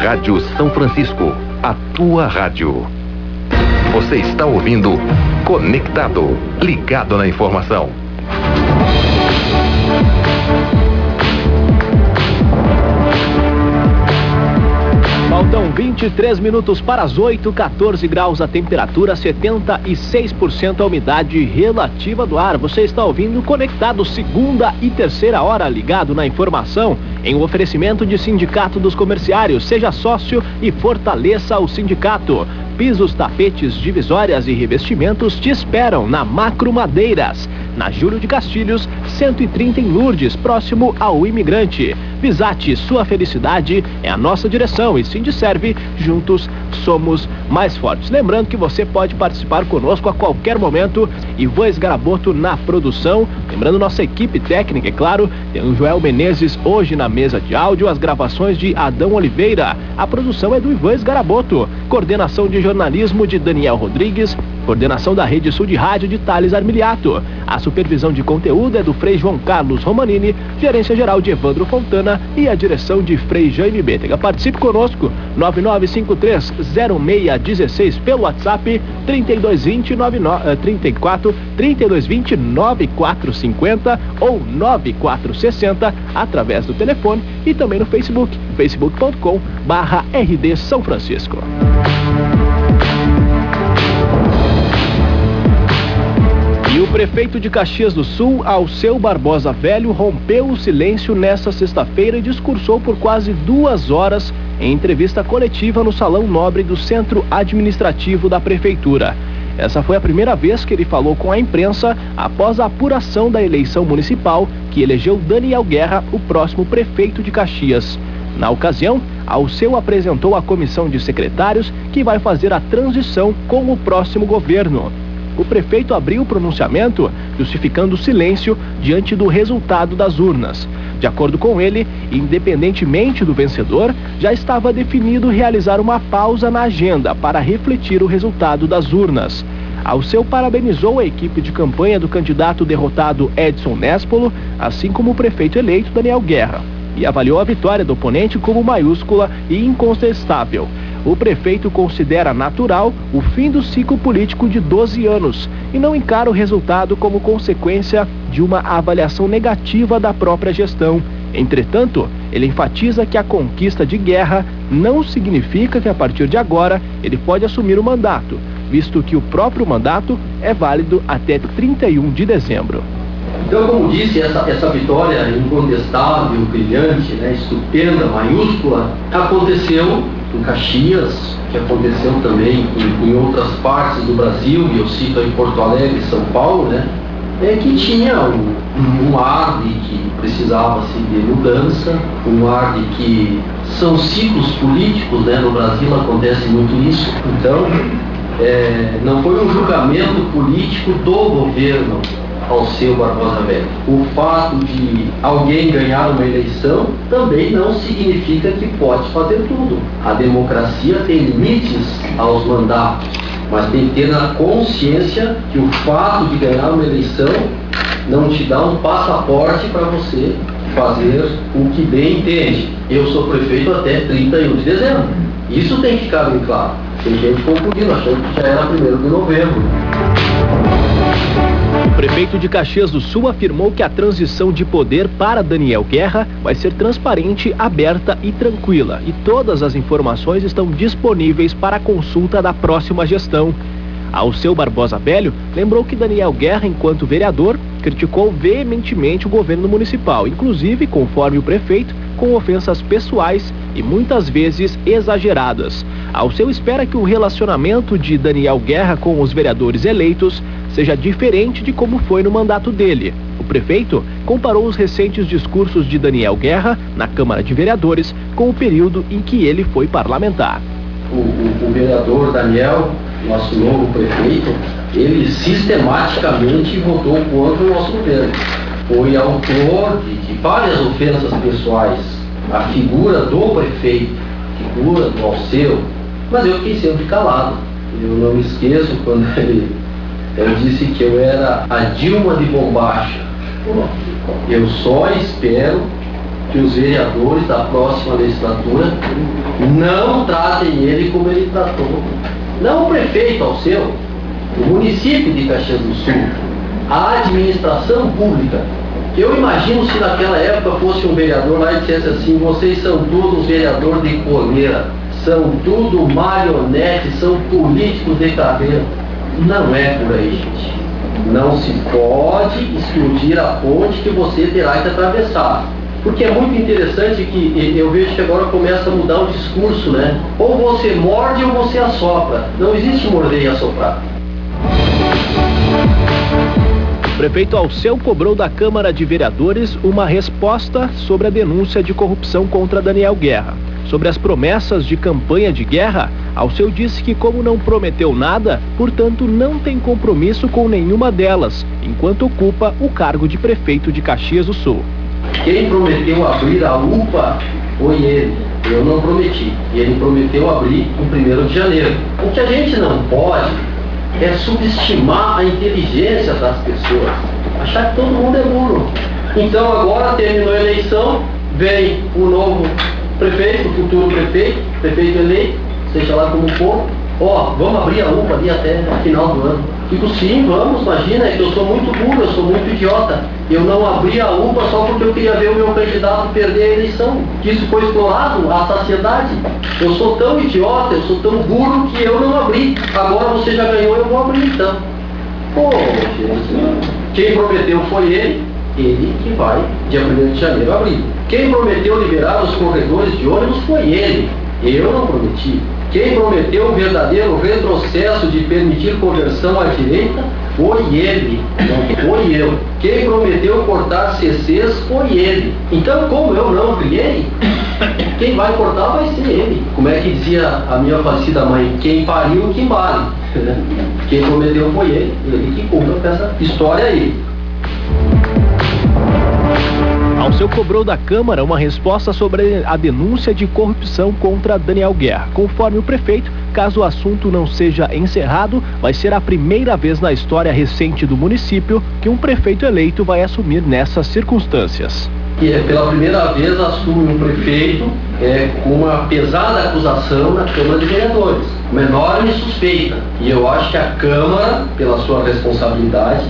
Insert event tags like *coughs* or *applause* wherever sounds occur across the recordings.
Rádio São Francisco, a tua rádio. Você está ouvindo Conectado, ligado na informação. 23 minutos para as 8, 14 graus a temperatura, 76% a umidade relativa do ar. Você está ouvindo Conectado segunda e terceira hora ligado na informação em um oferecimento de Sindicato dos Comerciários. Seja sócio e fortaleça o sindicato. Pisos, tapetes, divisórias e revestimentos te esperam na Macro Madeiras, na Júlio de Castilhos, 130 em Lourdes, próximo ao Imigrante. Visate, sua felicidade é a nossa direção e Sindiserve, juntos somos mais fortes. Lembrando que você pode participar conosco a qualquer momento. Ivan Esgaraboto na produção. Lembrando nossa equipe técnica, é claro, tem o Joel Menezes hoje na mesa de áudio, as gravações de Adão Oliveira. A produção é do Ivan Esgaraboto. Coordenação de jornalismo de Daniel Rodrigues, coordenação da Rede Sul de Rádio de Thales Armiliato. A supervisão de conteúdo é do Frei João Carlos Romanini, gerência geral de Evandro Fontana e a direção de Frei Jaime Betega. Participe conosco, 99530616 pelo WhatsApp 3220 34 3220 9450 ou 9460 através do telefone e também no Facebook, facebook.com barra RD São Francisco. O prefeito de Caxias do Sul, Alceu Barbosa Velho, rompeu o silêncio nesta sexta-feira e discursou por quase duas horas em entrevista coletiva no Salão Nobre do Centro Administrativo da Prefeitura. Essa foi a primeira vez que ele falou com a imprensa após a apuração da eleição municipal que elegeu Daniel Guerra, o próximo prefeito de Caxias. Na ocasião, Alceu apresentou a comissão de secretários que vai fazer a transição com o próximo governo o prefeito abriu o pronunciamento justificando o silêncio diante do resultado das urnas. De acordo com ele, independentemente do vencedor, já estava definido realizar uma pausa na agenda para refletir o resultado das urnas. Alceu parabenizou a equipe de campanha do candidato derrotado Edson Nespolo, assim como o prefeito eleito Daniel Guerra, e avaliou a vitória do oponente como maiúscula e incontestável o prefeito considera natural o fim do ciclo político de 12 anos e não encara o resultado como consequência de uma avaliação negativa da própria gestão. Entretanto, ele enfatiza que a conquista de guerra não significa que a partir de agora ele pode assumir o mandato, visto que o próprio mandato é válido até 31 de dezembro. Então, como disse, essa, essa vitória incontestável, brilhante, né, estupenda, maiúscula, aconteceu em Caxias, que aconteceu também em, em, outras partes do Brasil, e eu cito em Porto Alegre São Paulo, né, é que tinha um, um ar de que precisava se de mudança, um ar de que são ciclos políticos, né, no Brasil acontece muito isso, então é, não foi um julgamento político do governo ao seu Barbosa Velho. O fato de alguém ganhar uma eleição também não significa que pode fazer tudo. A democracia tem limites aos mandatos, mas tem que ter na consciência que o fato de ganhar uma eleição não te dá um passaporte para você fazer o que bem entende. Eu sou prefeito até 31 de dezembro. Isso tem que ficar bem claro. Tem gente confundindo, achando que já era 1 de novembro. Prefeito de Caxias do Sul afirmou que a transição de poder para Daniel Guerra vai ser transparente, aberta e tranquila, e todas as informações estão disponíveis para consulta da próxima gestão. Ao seu Barbosa Velho, lembrou que Daniel Guerra, enquanto vereador, criticou veementemente o governo municipal, inclusive, conforme o prefeito, com ofensas pessoais e muitas vezes exageradas. Ao seu espera que o relacionamento de Daniel Guerra com os vereadores eleitos seja diferente de como foi no mandato dele. O prefeito comparou os recentes discursos de Daniel Guerra na Câmara de Vereadores com o período em que ele foi parlamentar. O, o, o vereador Daniel, nosso novo prefeito, ele sistematicamente votou contra o nosso governo. Foi autor de, de várias ofensas pessoais. A figura do prefeito, figura do Alceu, mas eu fiquei sempre calado. Eu não me esqueço quando ele eu disse que eu era a Dilma de Bombacha. Eu só espero que os vereadores da próxima legislatura não tratem ele como ele tratou. Não o prefeito ao seu, o município de Caxias do Sul, a administração pública. Eu imagino se naquela época fosse um vereador lá e dissesse assim, vocês são todos vereadores de coleira, são tudo marionetes, são políticos de carreira. Não é por aí, gente. Não se pode explodir a ponte que você terá que atravessar. Porque é muito interessante que eu vejo que agora começa a mudar o discurso, né? Ou você morde ou você assopra. Não existe morder e assoprar. Prefeito Alceu cobrou da Câmara de Vereadores uma resposta sobre a denúncia de corrupção contra Daniel Guerra. Sobre as promessas de campanha de guerra, Alceu disse que, como não prometeu nada, portanto não tem compromisso com nenhuma delas, enquanto ocupa o cargo de prefeito de Caxias do Sul. Quem prometeu abrir a UPA foi ele. Eu não prometi. Ele prometeu abrir em 1 de janeiro. O que a gente não pode é subestimar a inteligência das pessoas. Achar que todo mundo é burro. Então agora terminou a eleição, vem o novo prefeito, futuro prefeito, prefeito eleito, seja lá como for, ó, vamos abrir a UPA ali até o final do ano. Digo, sim, vamos, imagina, é que eu sou muito burro, eu sou muito idiota. Eu não abri a UPA só porque eu queria ver o meu candidato perder a eleição. Que isso foi explorado à saciedade. Eu sou tão idiota, eu sou tão burro que eu não abri. Agora você já ganhou, eu vou abrir então. Pô, gente, quem prometeu foi ele, ele que vai, dia 1 de janeiro, abrir. Quem prometeu liberar os corredores de ônibus foi ele. Eu não prometi. Quem prometeu o verdadeiro retrocesso de permitir conversão à direita foi ele, não foi eu. Quem prometeu cortar CCs foi ele. Então, como eu não criei, quem vai cortar vai ser ele. Como é que dizia a minha falecida mãe? Quem pariu, que vale. *laughs* Quem prometeu foi ele, ele que cumpre essa história aí. Alceu cobrou da Câmara uma resposta sobre a denúncia de corrupção contra Daniel Guerra. Conforme o prefeito, caso o assunto não seja encerrado, vai ser a primeira vez na história recente do município que um prefeito eleito vai assumir nessas circunstâncias. E é pela primeira vez assume um prefeito é, com uma pesada acusação na Câmara de Vereadores, uma enorme suspeita. E eu acho que a Câmara, pela sua responsabilidade,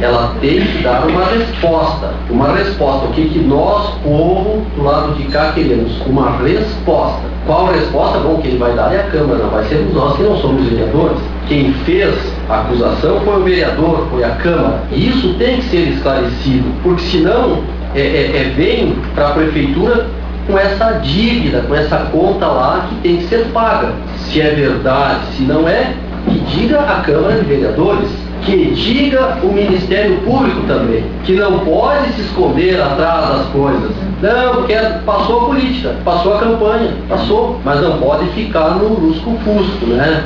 ela tem que dar uma resposta. Uma resposta. O que, que nós, povo, do lado de cá, queremos? Uma resposta. Qual resposta? Bom, quem vai dar é a Câmara, não vai ser nós que não somos vereadores. Quem fez a acusação foi o vereador, foi a Câmara. E isso tem que ser esclarecido, porque senão é, é, é vem para a prefeitura com essa dívida, com essa conta lá que tem que ser paga. Se é verdade, se não é, que diga a Câmara de Vereadores que diga o Ministério Público também, que não pode se esconder atrás das coisas. Não, porque passou a política, passou a campanha, passou, mas não pode ficar no lusco-fusco, né?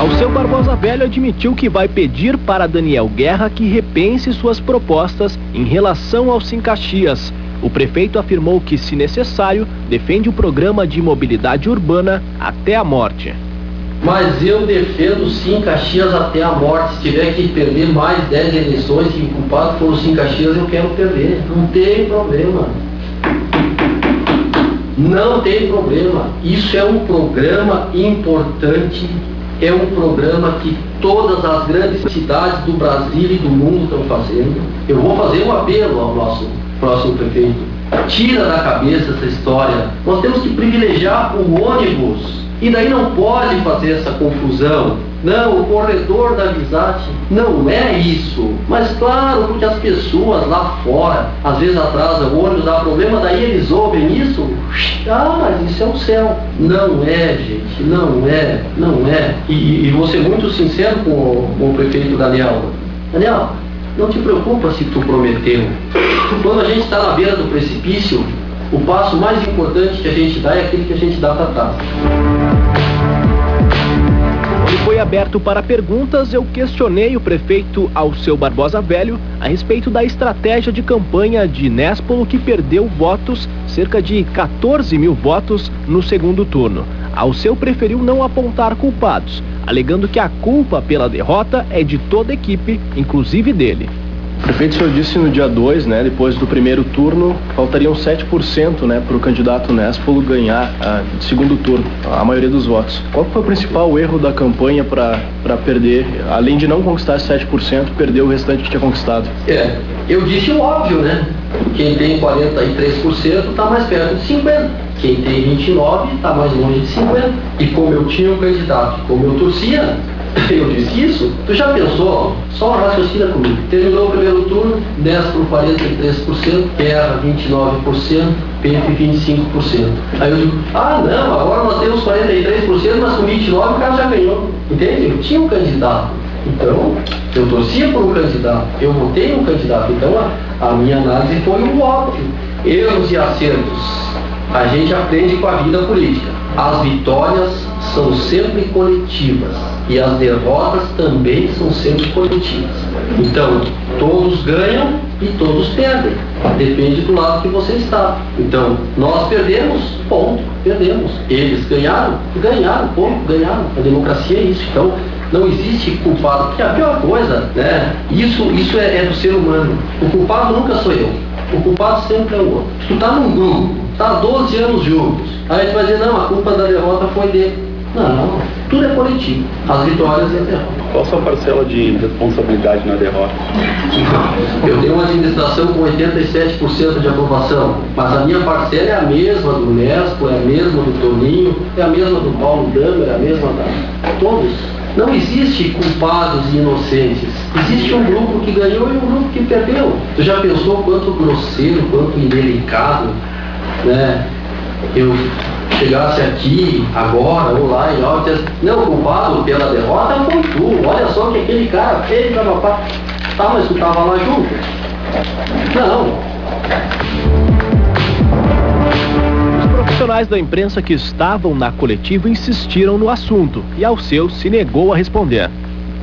Alceu Barbosa Velho admitiu que vai pedir para Daniel Guerra que repense suas propostas em relação aos Caxias. O prefeito afirmou que, se necessário, defende o programa de mobilidade urbana até a morte. Mas eu defendo sim Caxias até a morte. Se tiver que perder mais 10 eleições e o culpado for o sim Caxias, eu quero perder. Não tem problema. Não tem problema. Isso é um programa importante. É um programa que todas as grandes cidades do Brasil e do mundo estão fazendo. Eu vou fazer um apelo ao nosso próximo prefeito. Tira da cabeça essa história. Nós temos que privilegiar o ônibus e daí não pode fazer essa confusão. Não, o corredor da amizade não é isso. Mas claro, porque as pessoas lá fora, às vezes atrasam o ônibus, dá problema, daí eles ouvem isso. Ah, mas isso é o céu. Não é, gente, não é, não é. E, e vou ser muito sincero com, com o prefeito Daniel. Daniel, não te preocupa se tu prometeu. Quando a gente está na beira do precipício, o passo mais importante que a gente dá é aquele que a gente dá para trás. Aberto para perguntas, eu questionei o prefeito Alceu Barbosa Velho a respeito da estratégia de campanha de Néspolo que perdeu votos, cerca de 14 mil votos, no segundo turno. Alceu preferiu não apontar culpados, alegando que a culpa pela derrota é de toda a equipe, inclusive dele. Prefeito, o senhor disse no dia 2, né, depois do primeiro turno, faltariam 7% né, para o candidato Néspolo ganhar a segundo turno, a maioria dos votos. Qual foi o principal erro da campanha para perder, além de não conquistar 7%, perder o restante que tinha conquistado? É, eu disse o óbvio, né? Quem tem 43% está mais perto de 50%. Quem tem 29% está mais longe de 50%. E como eu tinha um candidato, como eu torcia, *coughs* eu disse isso, tu já pensou? Só raciocina comigo. Terminou o primeiro turno, 10 por 43%, Guerra 29%, PP 25%. Aí eu digo, ah não, agora nós temos 43%, mas com 29% o cara já ganhou. Entende? Eu tinha um candidato. Então, eu torcia por um candidato, eu votei um candidato. Então, a, a minha análise foi o óbvio. Erros e acertos. A gente aprende com a vida política. As vitórias são sempre coletivas e as derrotas também são sempre coletivas. Então, todos ganham e todos perdem. Depende do lado que você está. Então, nós perdemos, ponto, perdemos. Eles ganharam, ganharam, ponto, ganharam. A democracia é isso. Então, não existe culpado, porque a pior coisa, né? Isso, isso é, é do ser humano. O culpado nunca sou eu. O culpado sempre é o outro. Tu tá num grupo, tá 12 anos juntos. Aí tu vai dizer, não, a culpa da derrota foi dele. Não, tudo é coletivo. As vitórias e a derrota. Qual a sua parcela de responsabilidade na derrota? Eu tenho uma administração com 87% de aprovação, mas a minha parcela é a mesma do Nespo, é a mesma do Toninho, é a mesma do Paulo Dama, é a mesma da todos. Não existe culpados e inocentes. Existe um grupo que ganhou e um grupo que perdeu. Tu já pensou quanto grosseiro, quanto indelicado, né? Eu chegasse aqui, agora, ou lá, e ó, não, o culpado pela derrota foi tu. Olha só o que aquele cara fez, papá. Tá, mas tu tava lá junto? Não. Os profissionais da imprensa que estavam na coletiva insistiram no assunto e ao seu se negou a responder.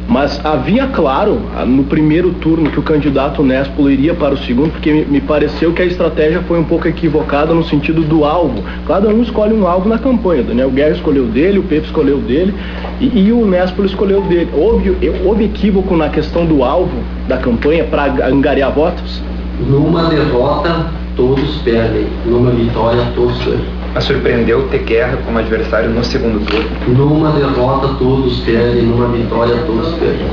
Mas havia claro no primeiro turno que o candidato Nespolo iria para o segundo, porque me pareceu que a estratégia foi um pouco equivocada no sentido do alvo. Cada um escolhe um alvo na campanha. O Daniel Guerra escolheu dele, o Pepe escolheu dele e, e o Nespolo escolheu dele. Houve, houve equívoco na questão do alvo da campanha para angariar votos? Numa derrota, todos perdem. Numa vitória, todos ganham. Mas surpreendeu ter guerra como adversário no segundo turno? Numa derrota todos perdem, numa vitória todos perdem.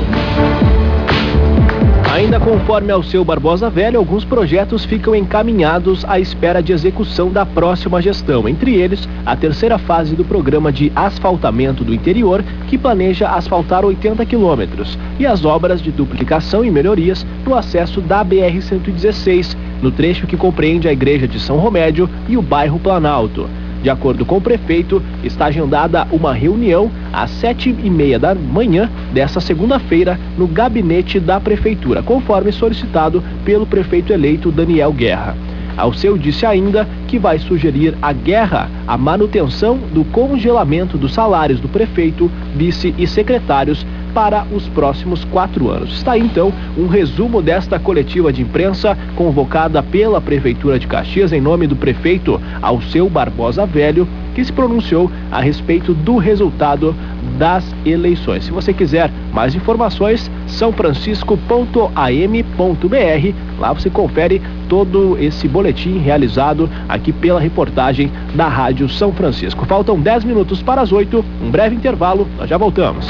Ainda conforme ao seu Barbosa Velho, alguns projetos ficam encaminhados à espera de execução da próxima gestão. Entre eles, a terceira fase do programa de asfaltamento do interior, que planeja asfaltar 80 quilômetros, e as obras de duplicação e melhorias no acesso da BR-116, no trecho que compreende a Igreja de São Romédio e o bairro Planalto. De acordo com o prefeito, está agendada uma reunião às sete e meia da manhã desta segunda-feira no gabinete da prefeitura, conforme solicitado pelo prefeito eleito Daniel Guerra. Ao seu disse ainda que vai sugerir à guerra a manutenção do congelamento dos salários do prefeito, vice e secretários para os próximos quatro anos. Está aí então um resumo desta coletiva de imprensa convocada pela Prefeitura de Caxias em nome do prefeito Alceu Barbosa Velho, que se pronunciou a respeito do resultado das eleições. Se você quiser mais informações, sãofrancisco.am.br. Lá você confere todo esse boletim realizado aqui pela reportagem da Rádio São Francisco. Faltam 10 minutos para as 8, um breve intervalo, nós já voltamos.